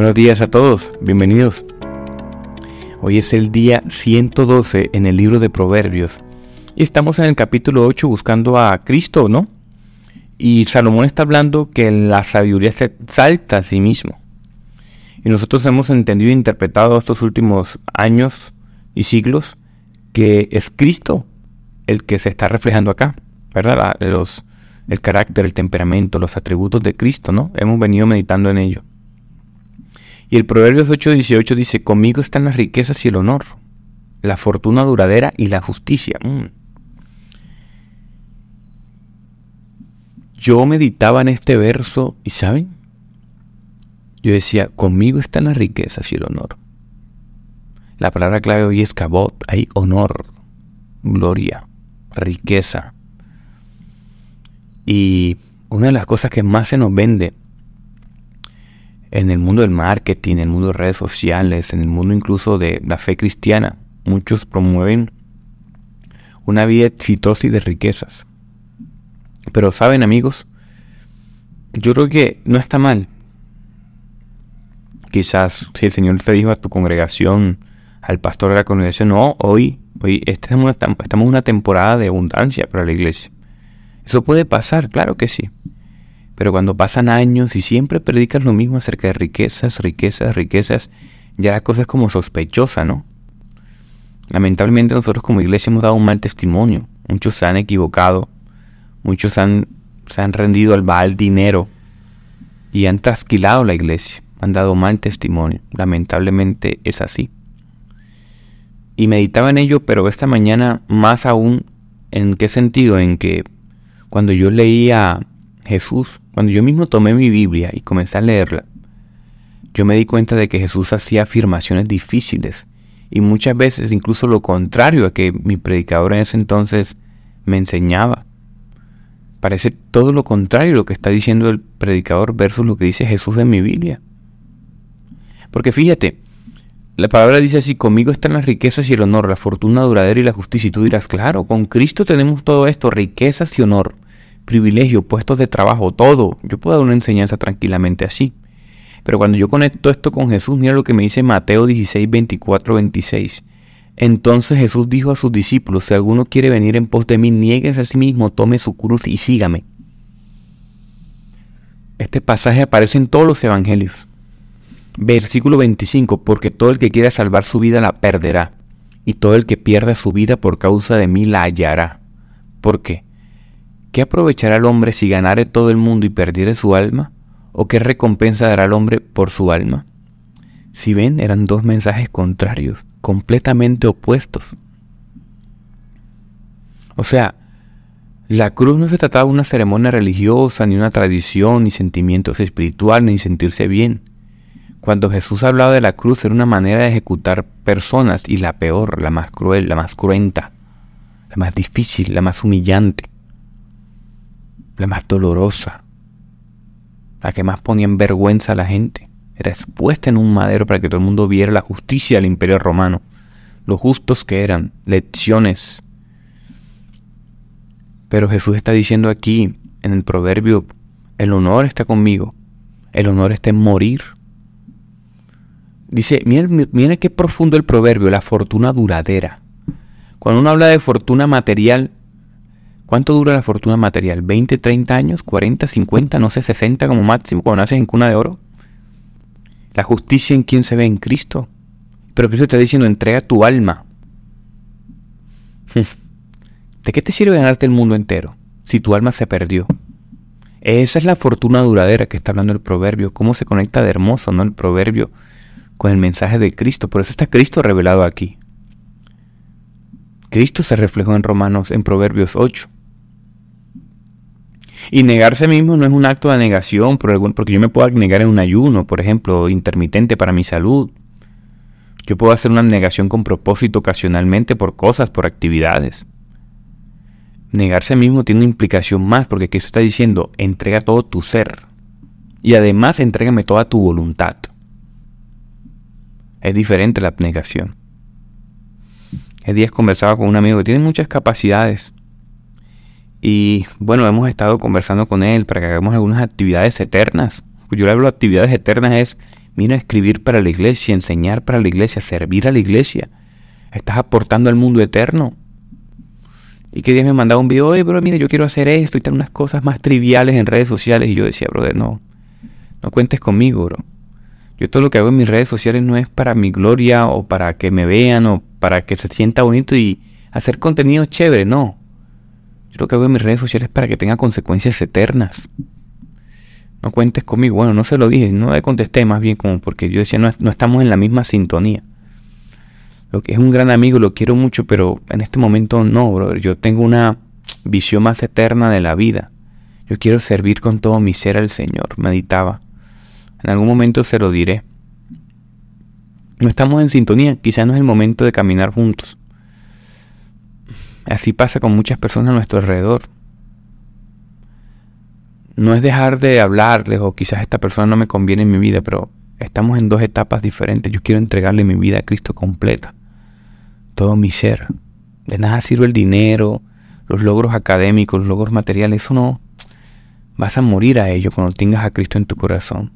Buenos días a todos, bienvenidos. Hoy es el día 112 en el libro de Proverbios y estamos en el capítulo 8 buscando a Cristo, ¿no? Y Salomón está hablando que la sabiduría se exalta a sí mismo. Y nosotros hemos entendido e interpretado estos últimos años y siglos que es Cristo el que se está reflejando acá, ¿verdad? Los, el carácter, el temperamento, los atributos de Cristo, ¿no? Hemos venido meditando en ello. Y el Proverbios 8:18 dice, conmigo están las riquezas y el honor, la fortuna duradera y la justicia. Mm. Yo meditaba en este verso y ¿saben? Yo decía, conmigo están las riquezas y el honor. La palabra clave hoy es cabot, hay honor, gloria, riqueza. Y una de las cosas que más se nos vende en el mundo del marketing, en el mundo de redes sociales, en el mundo incluso de la fe cristiana, muchos promueven una vida exitosa y de riquezas. Pero saben amigos, yo creo que no está mal. Quizás si el Señor te dijo a tu congregación, al pastor de la congregación, no, hoy, hoy estamos en una temporada de abundancia para la iglesia. Eso puede pasar, claro que sí. Pero cuando pasan años y siempre predicas lo mismo acerca de riquezas, riquezas, riquezas, ya la cosa es como sospechosa, ¿no? Lamentablemente nosotros como iglesia hemos dado un mal testimonio. Muchos se han equivocado, muchos han, se han rendido al mal dinero y han trasquilado la iglesia, han dado mal testimonio. Lamentablemente es así. Y meditaba en ello, pero esta mañana más aún, ¿en qué sentido? En que cuando yo leía Jesús, cuando yo mismo tomé mi Biblia y comencé a leerla, yo me di cuenta de que Jesús hacía afirmaciones difíciles y muchas veces incluso lo contrario a que mi predicador en ese entonces me enseñaba. Parece todo lo contrario lo que está diciendo el predicador versus lo que dice Jesús en mi Biblia. Porque fíjate, la palabra dice así, conmigo están las riquezas y el honor, la fortuna duradera y la justicia. Y tú dirás, claro, con Cristo tenemos todo esto, riquezas y honor privilegio, puestos de trabajo, todo. Yo puedo dar una enseñanza tranquilamente así. Pero cuando yo conecto esto con Jesús, mira lo que me dice Mateo 16, 24, 26. Entonces Jesús dijo a sus discípulos, si alguno quiere venir en pos de mí, nieguese a sí mismo, tome su cruz y sígame. Este pasaje aparece en todos los evangelios. Versículo 25, porque todo el que quiera salvar su vida la perderá, y todo el que pierda su vida por causa de mí la hallará. ¿Por qué? ¿Qué aprovechará el hombre si ganare todo el mundo y perdiere su alma? ¿O qué recompensa dará el hombre por su alma? Si ven, eran dos mensajes contrarios, completamente opuestos. O sea, la cruz no se trataba de una ceremonia religiosa, ni una tradición, ni sentimientos espirituales, ni sentirse bien. Cuando Jesús hablaba de la cruz era una manera de ejecutar personas y la peor, la más cruel, la más cruenta, la más difícil, la más humillante la más dolorosa, la que más ponía en vergüenza a la gente. Era expuesta en un madero para que todo el mundo viera la justicia del imperio romano, lo justos que eran, lecciones. Pero Jesús está diciendo aquí, en el proverbio, el honor está conmigo, el honor está en morir. Dice, miren, miren qué profundo el proverbio, la fortuna duradera. Cuando uno habla de fortuna material, ¿Cuánto dura la fortuna material? ¿20, 30 años? ¿40, 50, no sé, 60 como máximo cuando naces en cuna de oro? La justicia en quién se ve en Cristo. Pero Cristo está diciendo, entrega tu alma. ¿De qué te sirve ganarte el mundo entero si tu alma se perdió? Esa es la fortuna duradera que está hablando el proverbio. Cómo se conecta de hermoso, ¿no? El proverbio con el mensaje de Cristo. Por eso está Cristo revelado aquí. Cristo se reflejó en Romanos, en Proverbios 8. Y negarse mismo no es un acto de negación, porque yo me puedo negar en un ayuno, por ejemplo, intermitente para mi salud. Yo puedo hacer una negación con propósito ocasionalmente por cosas, por actividades. Negarse mismo tiene una implicación más, porque Cristo está diciendo, entrega todo tu ser. Y además entrégame toda tu voluntad. Es diferente la abnegación. El día conversaba con un amigo que tiene muchas capacidades, y bueno, hemos estado conversando con él para que hagamos algunas actividades eternas. Yo le hablo de actividades eternas es Mira, escribir para la iglesia, enseñar para la iglesia, servir a la iglesia. Estás aportando al mundo eterno. Y que Dios me mandaba un video, oye, bro, mira, yo quiero hacer esto y tal, unas cosas más triviales en redes sociales. Y yo decía, brother, no, no cuentes conmigo, bro. Yo todo lo que hago en mis redes sociales no es para mi gloria o para que me vean o para que se sienta bonito y hacer contenido chévere, no. Yo lo que hago en mis redes sociales es para que tenga consecuencias eternas. No cuentes conmigo. Bueno, no se lo dije, no le contesté más bien como porque yo decía, no, no estamos en la misma sintonía. Lo que es un gran amigo, lo quiero mucho, pero en este momento no, brother. Yo tengo una visión más eterna de la vida. Yo quiero servir con todo mi ser al Señor, meditaba. En algún momento se lo diré. No estamos en sintonía, quizás no es el momento de caminar juntos. Así pasa con muchas personas a nuestro alrededor. No es dejar de hablarles o quizás esta persona no me conviene en mi vida, pero estamos en dos etapas diferentes. Yo quiero entregarle mi vida a Cristo completa. Todo mi ser. De nada sirve el dinero, los logros académicos, los logros materiales. Eso no. Vas a morir a ello cuando tengas a Cristo en tu corazón.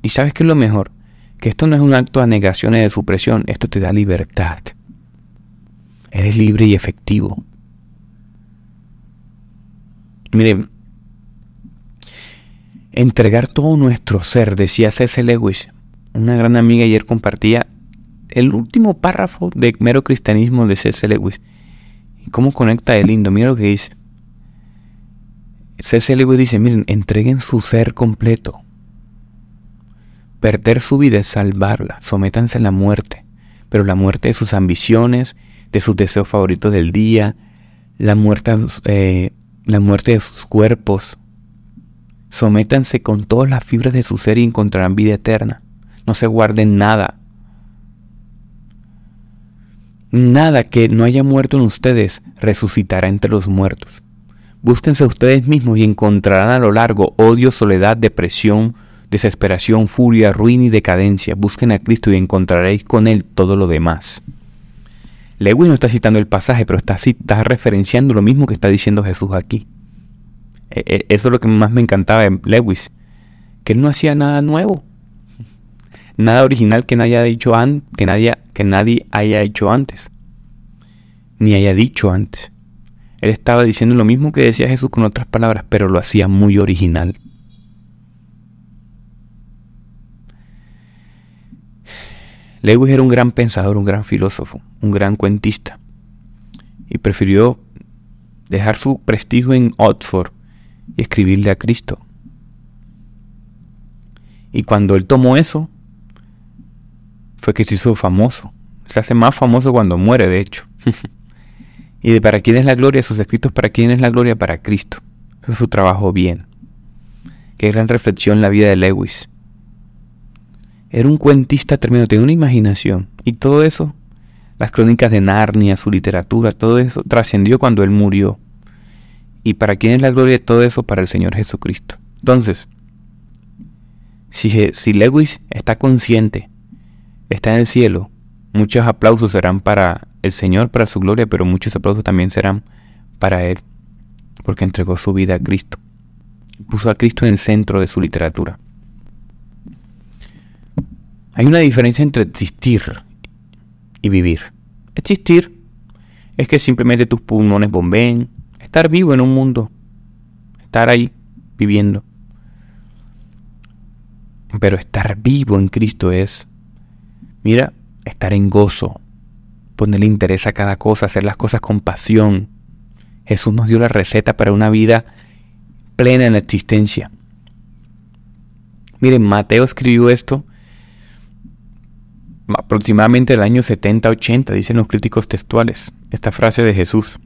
Y sabes qué es lo mejor, que esto no es un acto de negación y de supresión, esto te da libertad. Eres libre y efectivo. Miren, entregar todo nuestro ser, decía C.S. Lewis, una gran amiga ayer compartía el último párrafo de mero cristianismo de C.S. Lewis. ¿Y cómo conecta de lindo? Mira lo que dice. C.S. Lewis dice, miren, entreguen su ser completo. Perder su vida es salvarla, sométanse a la muerte, pero la muerte de sus ambiciones, de sus deseos favoritos del día, la muerte, eh, la muerte de sus cuerpos. Sométanse con todas las fibras de su ser y encontrarán vida eterna. No se guarden nada. Nada que no haya muerto en ustedes resucitará entre los muertos. Búsquense ustedes mismos y encontrarán a lo largo odio, soledad, depresión, desesperación, furia, ruina y decadencia. Busquen a Cristo y encontraréis con Él todo lo demás. Lewis no está citando el pasaje, pero está, referenciando lo mismo que está diciendo Jesús aquí. E, e, eso es lo que más me encantaba de Lewis, que él no hacía nada nuevo, nada original que nadie haya dicho que nadie, que nadie haya hecho antes, ni haya dicho antes. Él estaba diciendo lo mismo que decía Jesús con otras palabras, pero lo hacía muy original. Lewis era un gran pensador, un gran filósofo, un gran cuentista, y prefirió dejar su prestigio en Oxford y escribirle a Cristo. Y cuando él tomó eso, fue que se hizo famoso. Se hace más famoso cuando muere, de hecho. y de para quién es la gloria, sus escritos para quién es la gloria, para Cristo. Eso es su trabajo bien. Qué gran reflexión la vida de Lewis. Era un cuentista tremendo, tenía una imaginación. Y todo eso, las crónicas de Narnia, su literatura, todo eso trascendió cuando él murió. ¿Y para quién es la gloria de todo eso? Para el Señor Jesucristo. Entonces, si, si Lewis está consciente, está en el cielo, muchos aplausos serán para el Señor, para su gloria, pero muchos aplausos también serán para Él, porque entregó su vida a Cristo. Puso a Cristo en el centro de su literatura. Hay una diferencia entre existir y vivir. Existir es que simplemente tus pulmones bombeen, estar vivo en un mundo, estar ahí viviendo. Pero estar vivo en Cristo es, mira, estar en gozo, ponerle interés a cada cosa, hacer las cosas con pasión. Jesús nos dio la receta para una vida plena en la existencia. Miren, Mateo escribió esto aproximadamente el año 70-80, dicen los críticos textuales, esta frase de Jesús.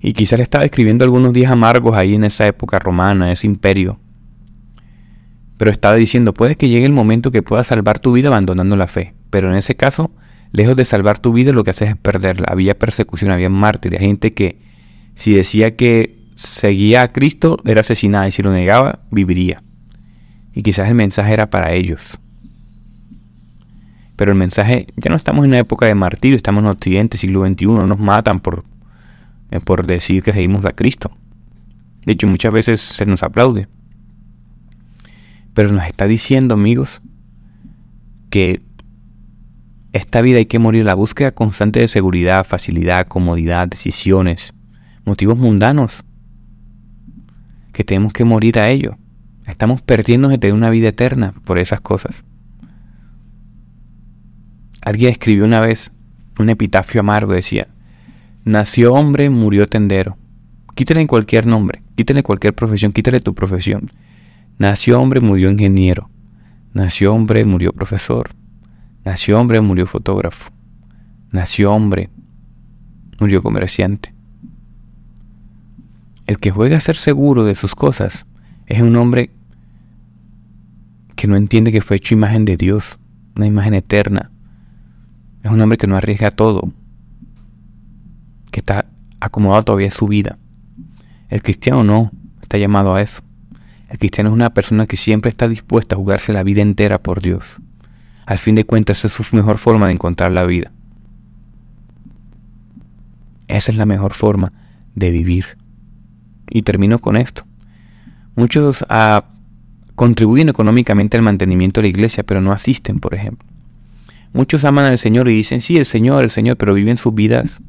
Y quizás estaba escribiendo algunos días amargos ahí en esa época romana, ese imperio. Pero estaba diciendo, puede que llegue el momento que puedas salvar tu vida abandonando la fe. Pero en ese caso, lejos de salvar tu vida, lo que haces es perderla. Había persecución, había mártires, gente que si decía que seguía a Cristo, era asesinada y si lo negaba, viviría. Y quizás el mensaje era para ellos. Pero el mensaje, ya no estamos en una época de martirio, estamos en Occidente, siglo XXI, no nos matan por, eh, por decir que seguimos a Cristo. De hecho, muchas veces se nos aplaude. Pero nos está diciendo, amigos, que esta vida hay que morir la búsqueda constante de seguridad, facilidad, comodidad, decisiones, motivos mundanos, que tenemos que morir a ello. Estamos perdiendo de una vida eterna por esas cosas. Alguien escribió una vez un epitafio amargo, decía, nació hombre, murió tendero. Quítale cualquier nombre, quítale cualquier profesión, quítale tu profesión. Nació hombre, murió ingeniero. Nació hombre, murió profesor. Nació hombre, murió fotógrafo. Nació hombre, murió comerciante. El que juega a ser seguro de sus cosas es un hombre que no entiende que fue hecho imagen de Dios, una imagen eterna. Es un hombre que no arriesga todo, que está acomodado todavía en su vida. El cristiano no está llamado a eso. El cristiano es una persona que siempre está dispuesta a jugarse la vida entera por Dios. Al fin de cuentas, es su mejor forma de encontrar la vida. Esa es la mejor forma de vivir. Y termino con esto. Muchos ah, contribuyen económicamente al mantenimiento de la iglesia, pero no asisten, por ejemplo. Muchos aman al Señor y dicen, sí, el Señor, el Señor, pero viven sus vidas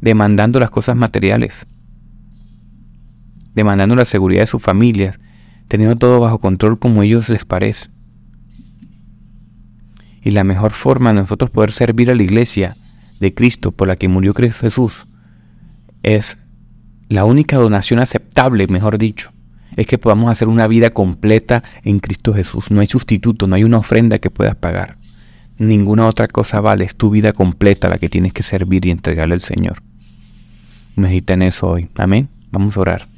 demandando las cosas materiales, demandando la seguridad de sus familias, teniendo todo bajo control como ellos les parece. Y la mejor forma de nosotros poder servir a la iglesia de Cristo por la que murió Cristo Jesús es la única donación aceptable, mejor dicho, es que podamos hacer una vida completa en Cristo Jesús. No hay sustituto, no hay una ofrenda que puedas pagar. Ninguna otra cosa vale, es tu vida completa la que tienes que servir y entregarle al Señor. Medita en eso hoy. Amén. Vamos a orar.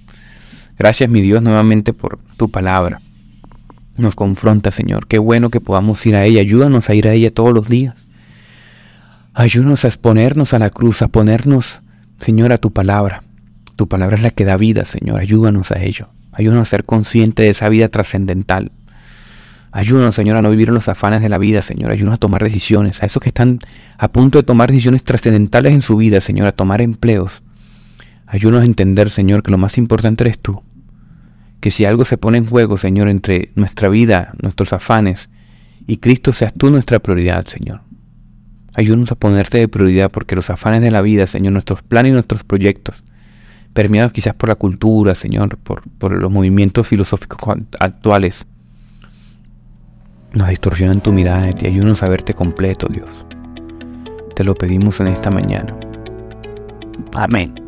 Gracias, mi Dios, nuevamente por tu palabra nos confronta, Señor. Qué bueno que podamos ir a ella. Ayúdanos a ir a ella todos los días. Ayúdanos a exponernos a la cruz, a ponernos, Señor, a tu palabra. Tu palabra es la que da vida, Señor. Ayúdanos a ello. Ayúdanos a ser conscientes de esa vida trascendental. Ayúdanos, Señor, a no vivir en los afanes de la vida, Señor. Ayúdanos a tomar decisiones. A esos que están a punto de tomar decisiones trascendentales en su vida, Señor, a tomar empleos. Ayúdanos a entender, Señor, que lo más importante eres tú que si algo se pone en juego, Señor, entre nuestra vida, nuestros afanes y Cristo, seas tú nuestra prioridad, Señor. Ayúdanos a ponerte de prioridad porque los afanes de la vida, Señor, nuestros planes y nuestros proyectos, permeados quizás por la cultura, Señor, por, por los movimientos filosóficos actuales, nos distorsionan tu mirada ti. Ayúdanos a verte completo, Dios. Te lo pedimos en esta mañana. Amén.